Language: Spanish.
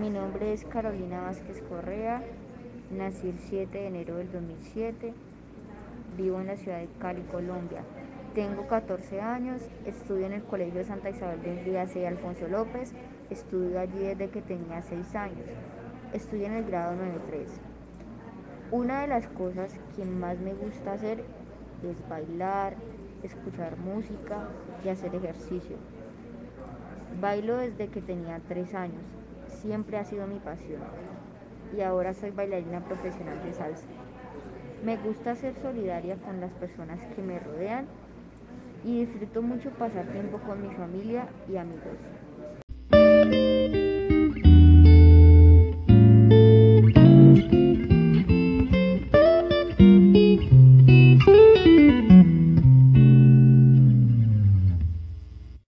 Mi nombre es Carolina Vázquez Correa, nací el 7 de enero del 2007, vivo en la ciudad de Cali, Colombia. Tengo 14 años, estudio en el Colegio Santa Isabel de Hungría C. Alfonso López, estudio allí desde que tenía 6 años, estudio en el grado 93. Una de las cosas que más me gusta hacer es bailar, escuchar música y hacer ejercicio. Bailo desde que tenía 3 años, siempre ha sido mi pasión y ahora soy bailarina profesional de salsa. Me gusta ser solidaria con las personas que me rodean y disfruto mucho pasar tiempo con mi familia y amigos.